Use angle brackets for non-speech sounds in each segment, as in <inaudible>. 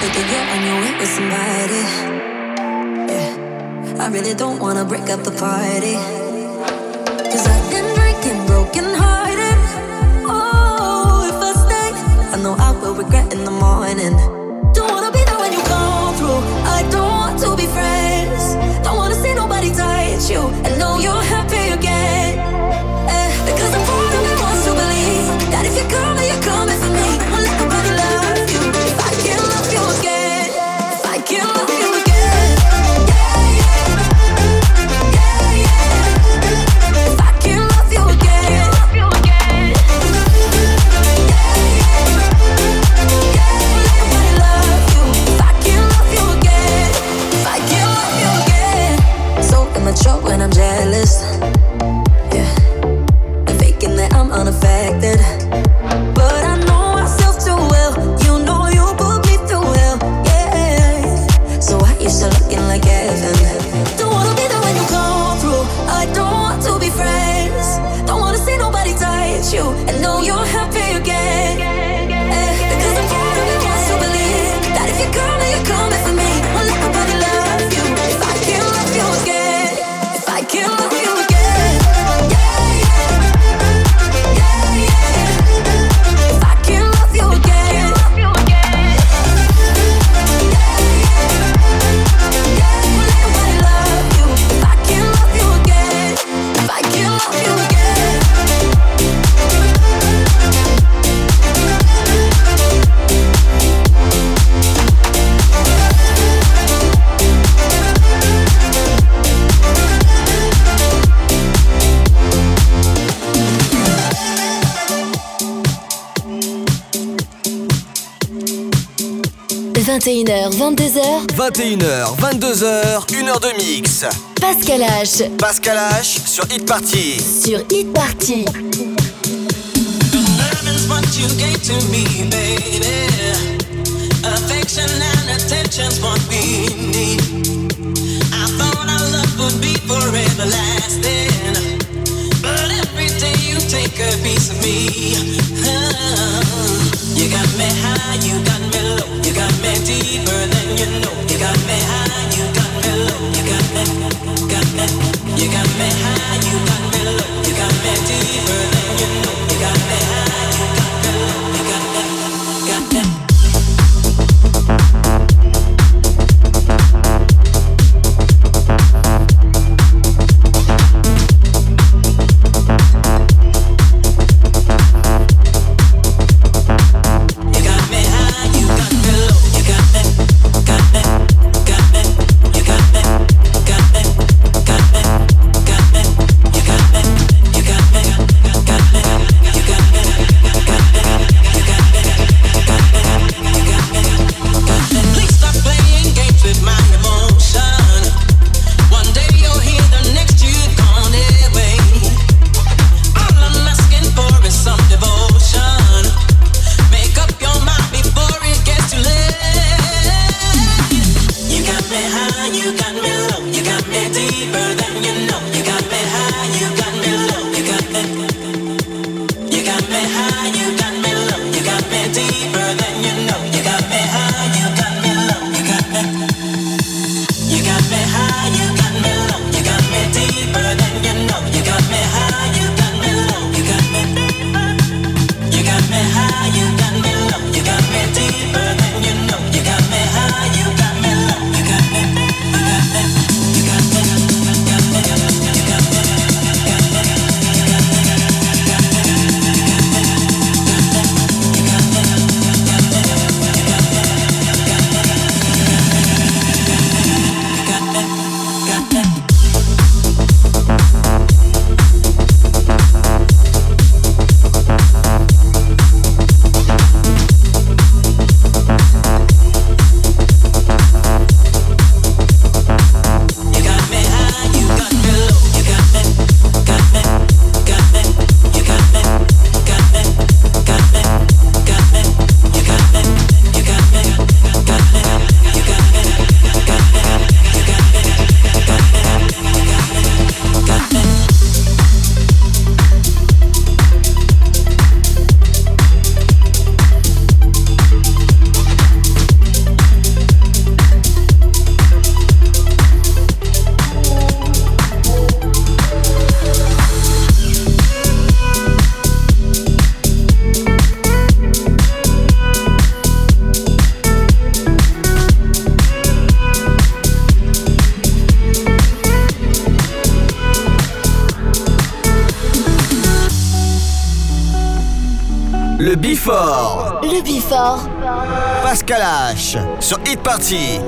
Thinking you're on your way with somebody. Yeah. I really don't wanna break up the party. Cause I've been drinking broken hearted. Oh, if I stay, I know I will regret in the morning. Don't wanna be there when you come through. I don't want to be friends. Don't wanna see nobody touch you. And know you're 21h, 22h, 21h, 22h, 1h de mix. Pascal H Pascal H sur Hit Party. sur Hit Party. Love is what you gave to me, baby. Affection and attention's what we need. I thought our love would be forever lasting. But every day you take a piece of me. Oh, <laughs> you got me high, you got me low. You got me deeper than you know. You got me high, you got me low. You got me, got me. You got me high, you got me low. You got me deeper than you know. You got me high, 气。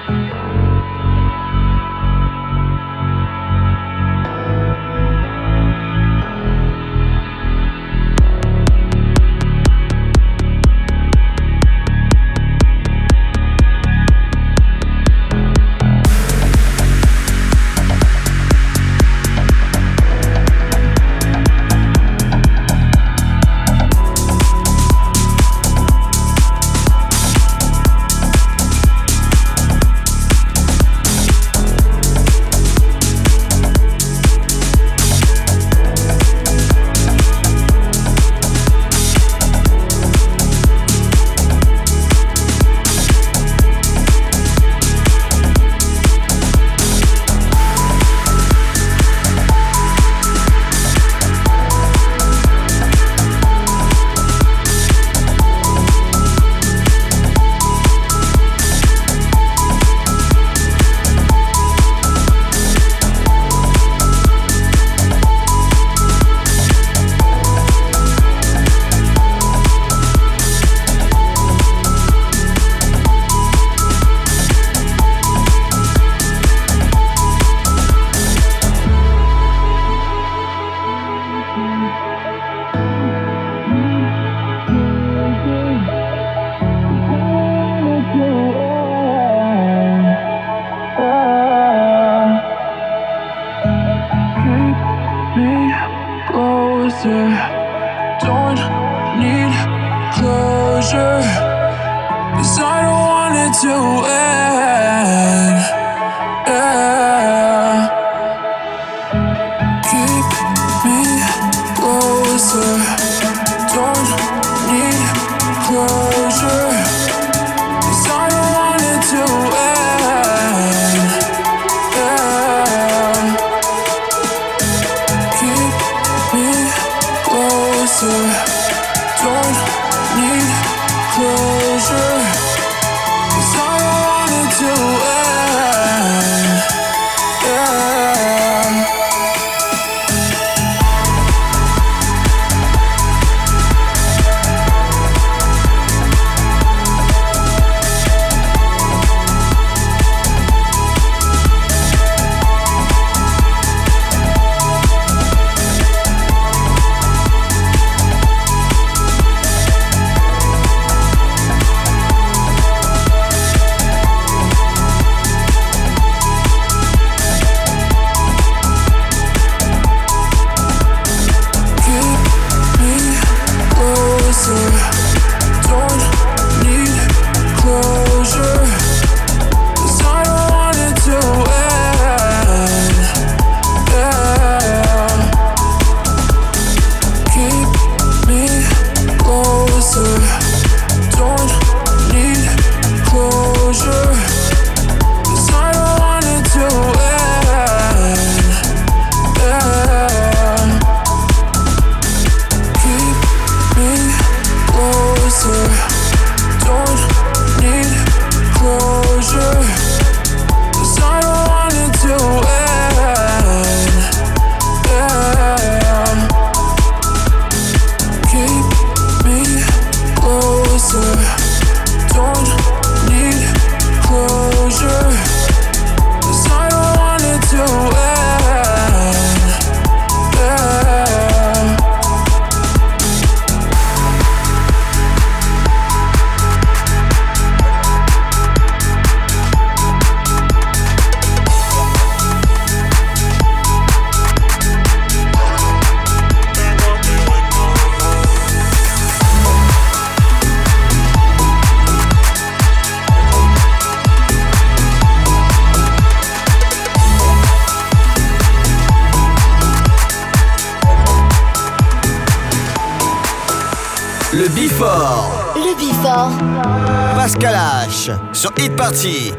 T.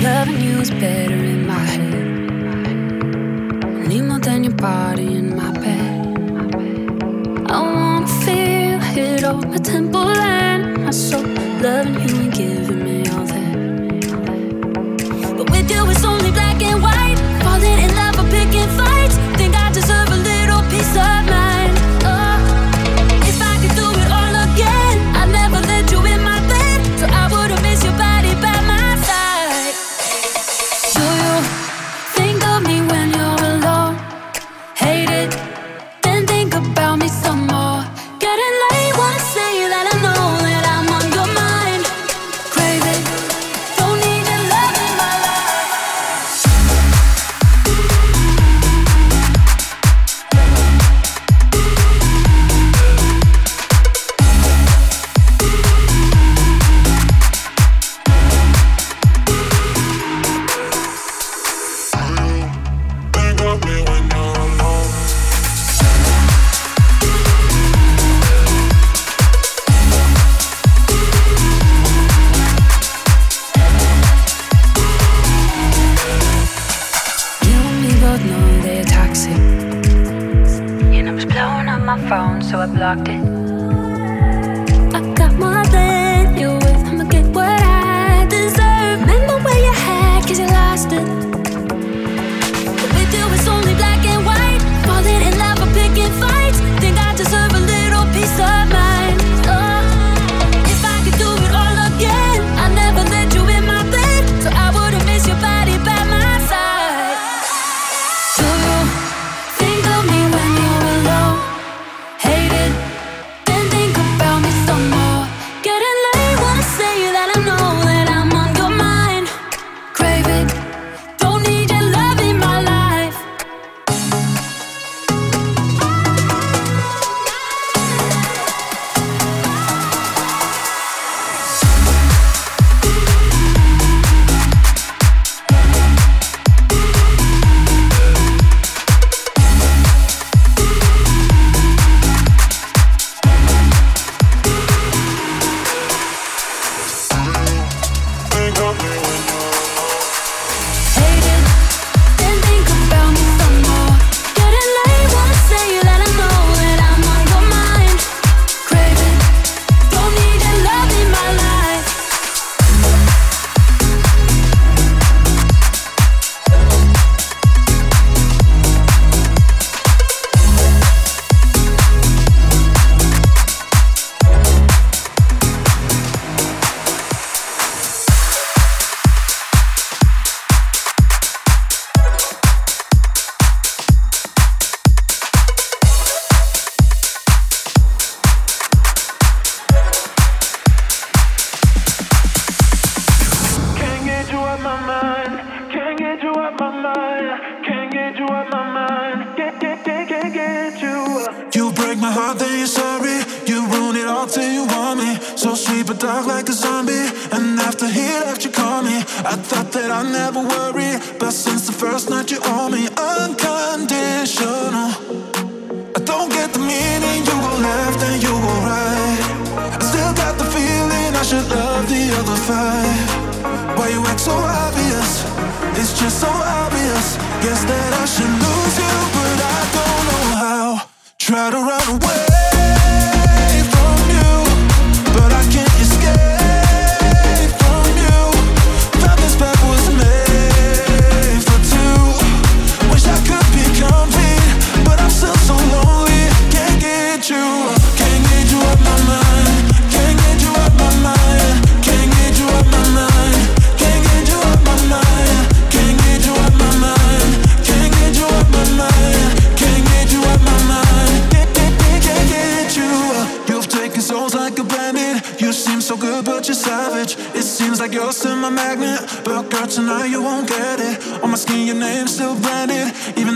Loving you is better in my head. Need more than your body in my bed. I wanna feel it all, my temple and my soul. Loving you and giving me all that. But with you, it's only black and white. Falling in love or picking fight. tonight you won't get it. On my skin, your name's still branded. Even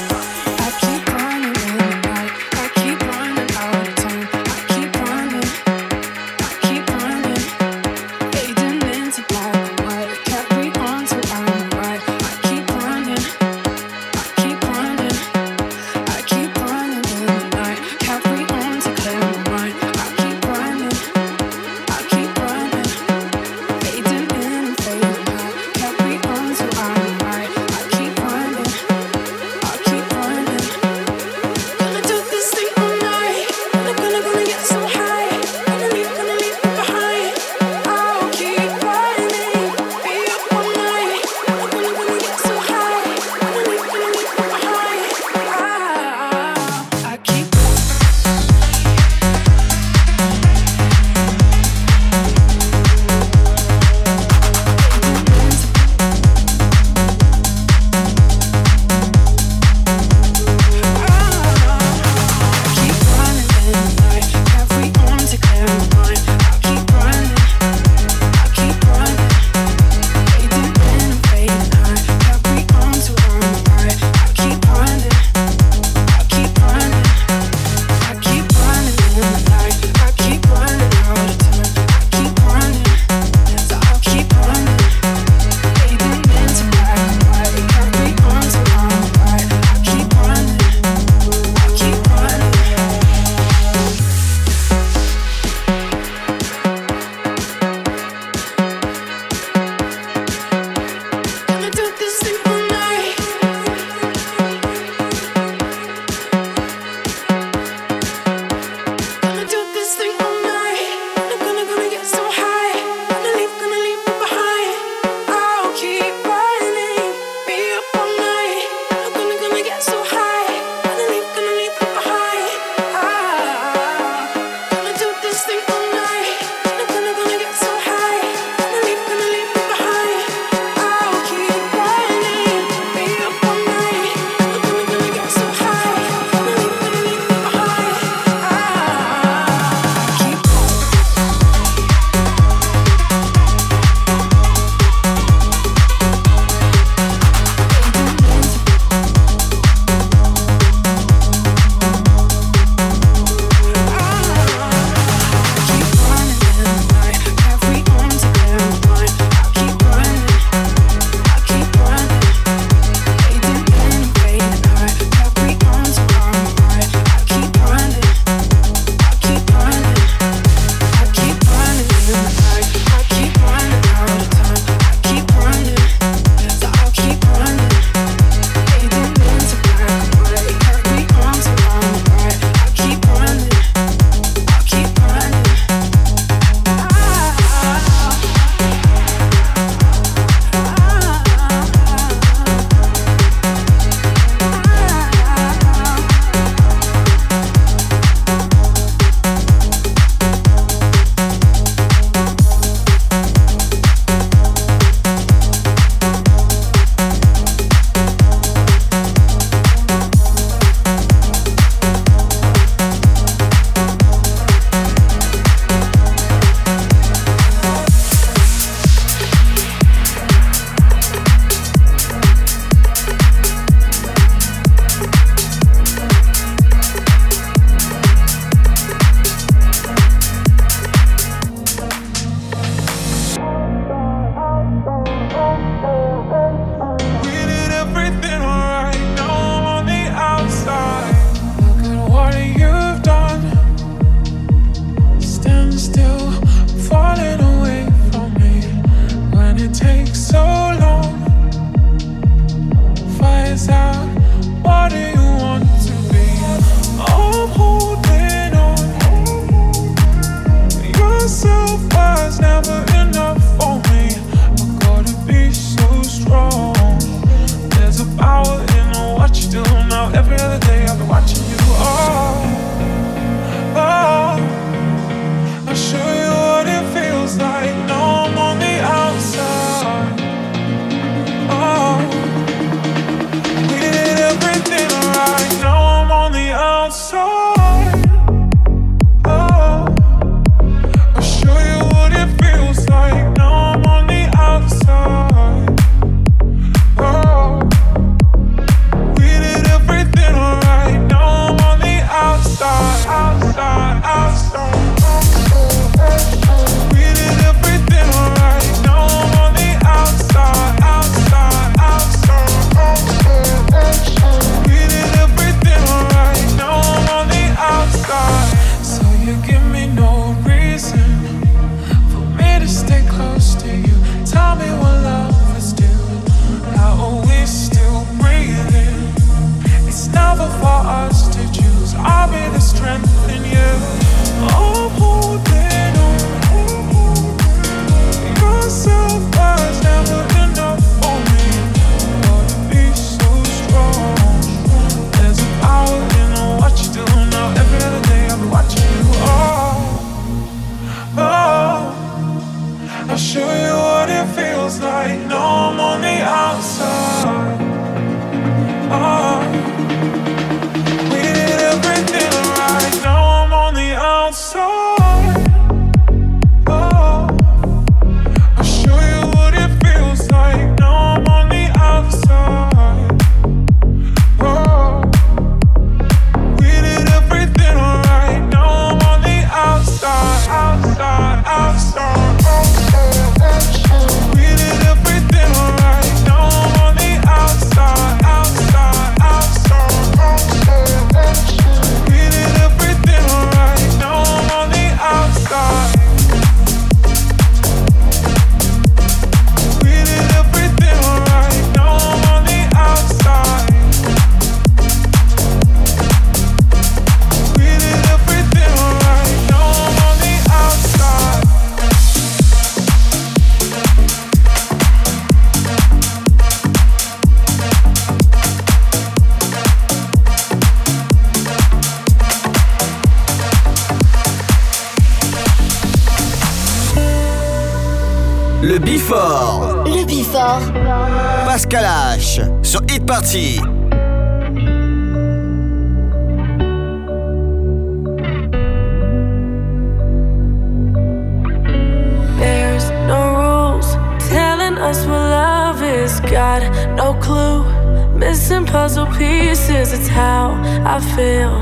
how I feel.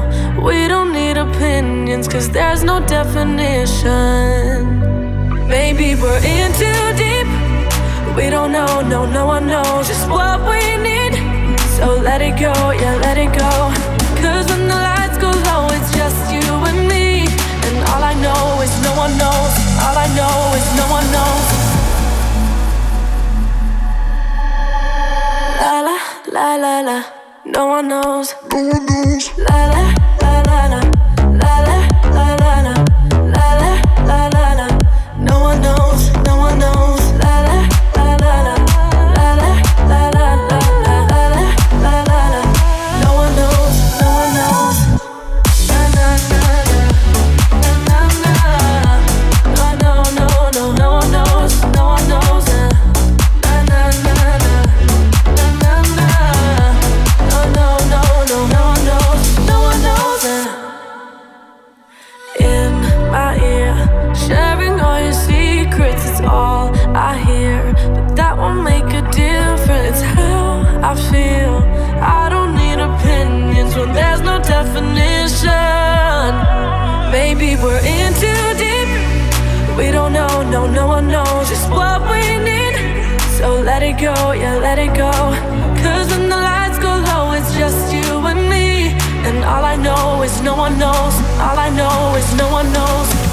We don't need opinions, cause there's no definition. Maybe we're in too deep. We don't know, no, no one knows just what we need. So let it go, yeah, let it go. Cause when the lights go low, it's just you and me. And all I know is no one knows. All I know is no one knows. La la la la la. No one knows. No one knows. La la la la la la la la la la la la la la. No one knows. No one knows. all I hear. But that won't make a difference how I feel. I don't need opinions when there's no definition. Maybe we're in too deep. We don't know, no, no one knows just what we need. So let it go, yeah, let it go. Cause when the lights go low, it's just you and me. And all I know is no one knows. All I know is no one knows.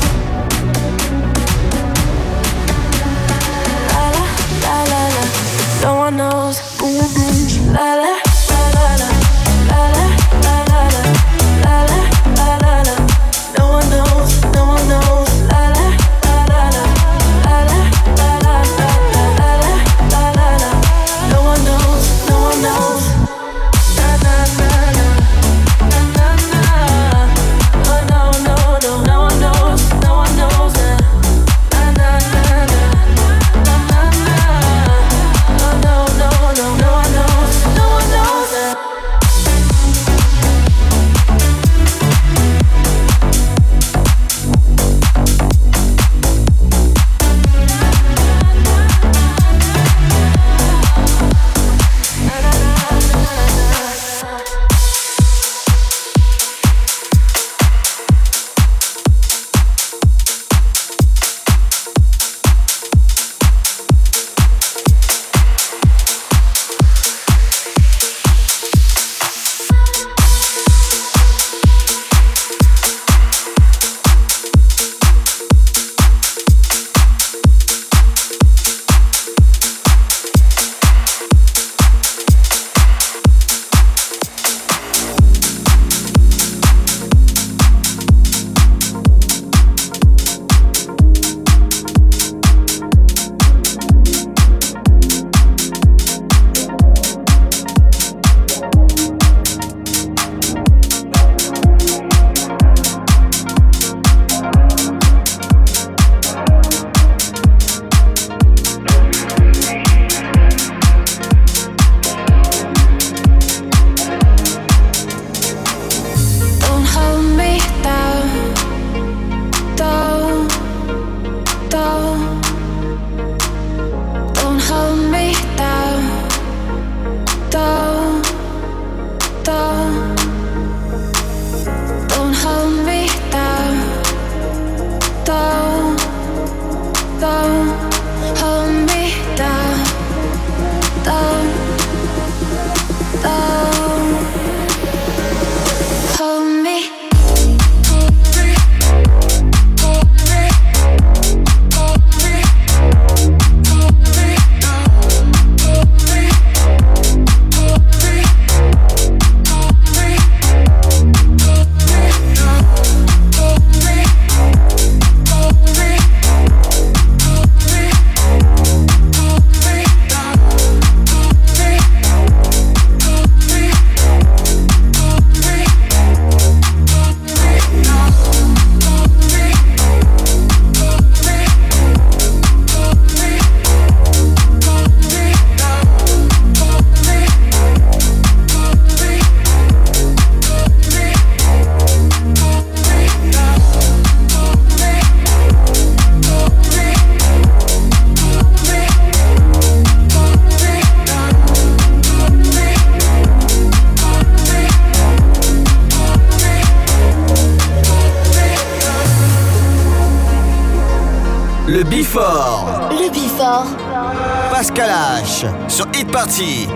no one knows. Party.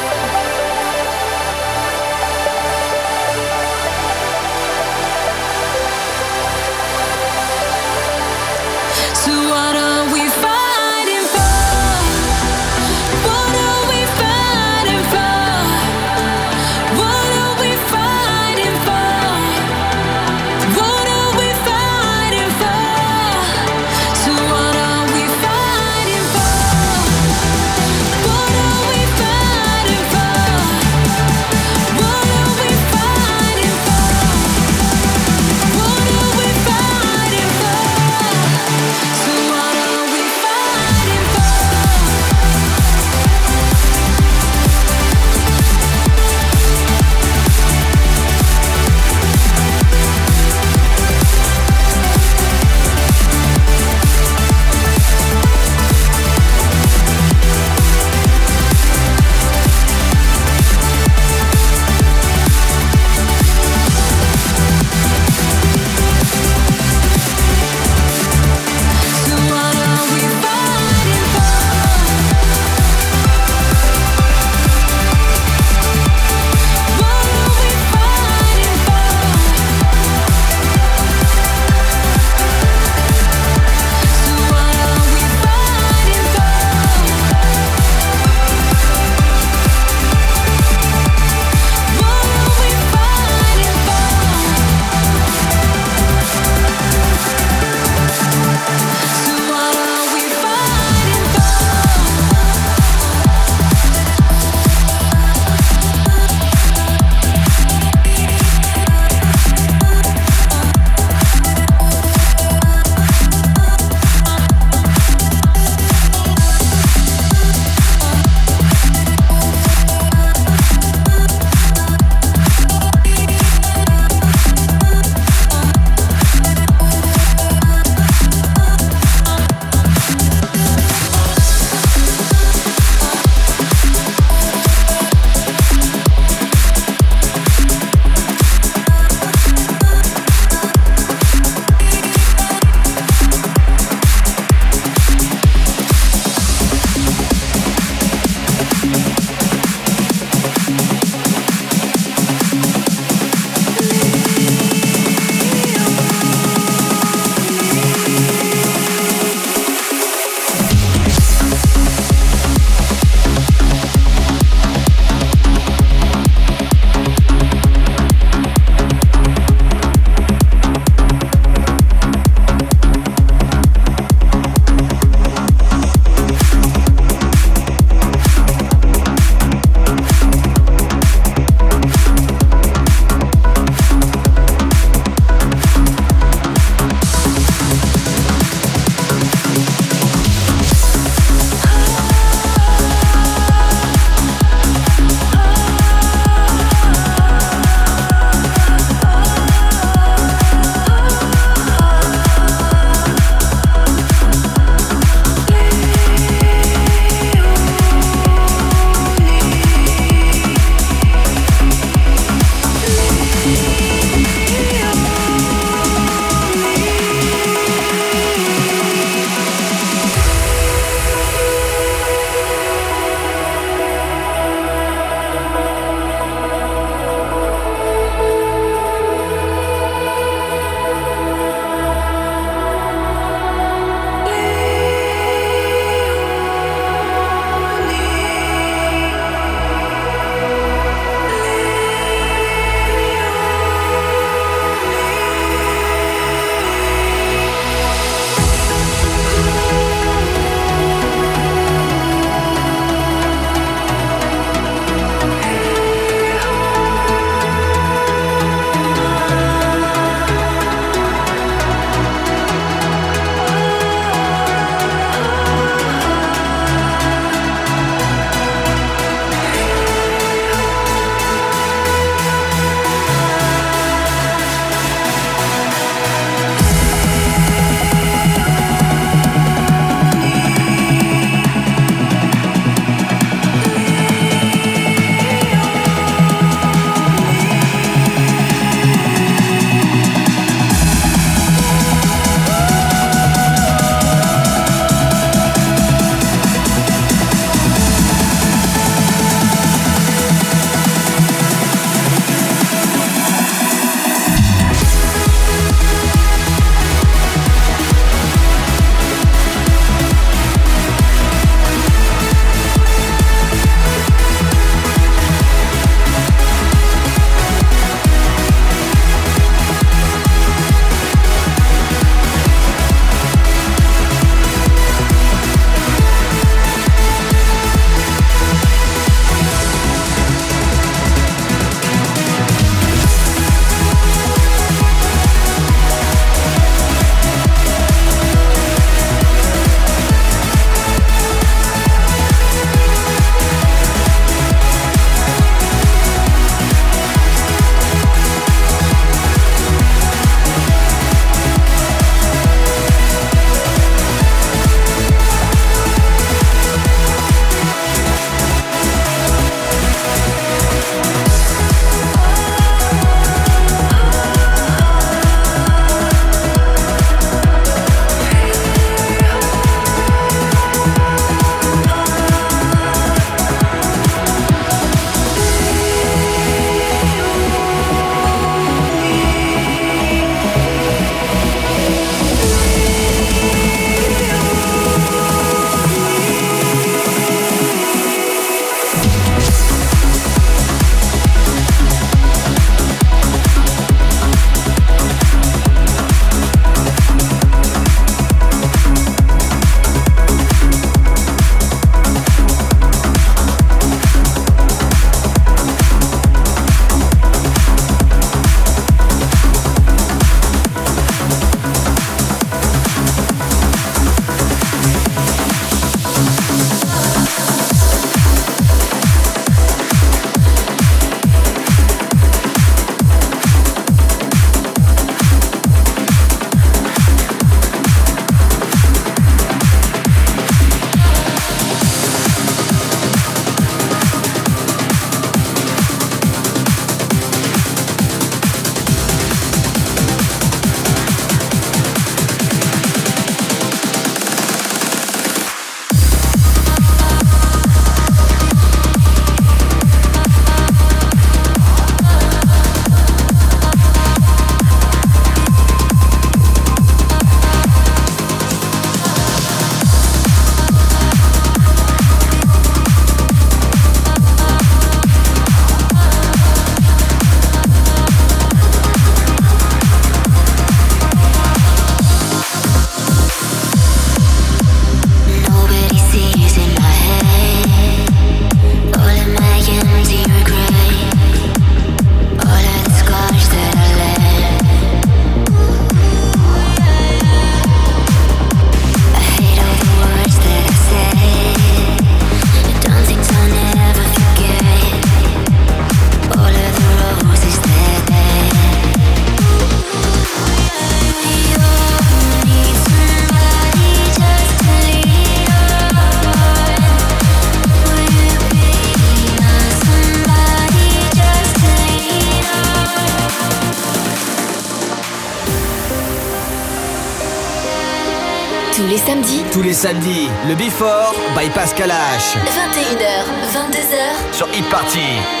samedi, le Before by Pascal H. 21h, 22h sur e-party.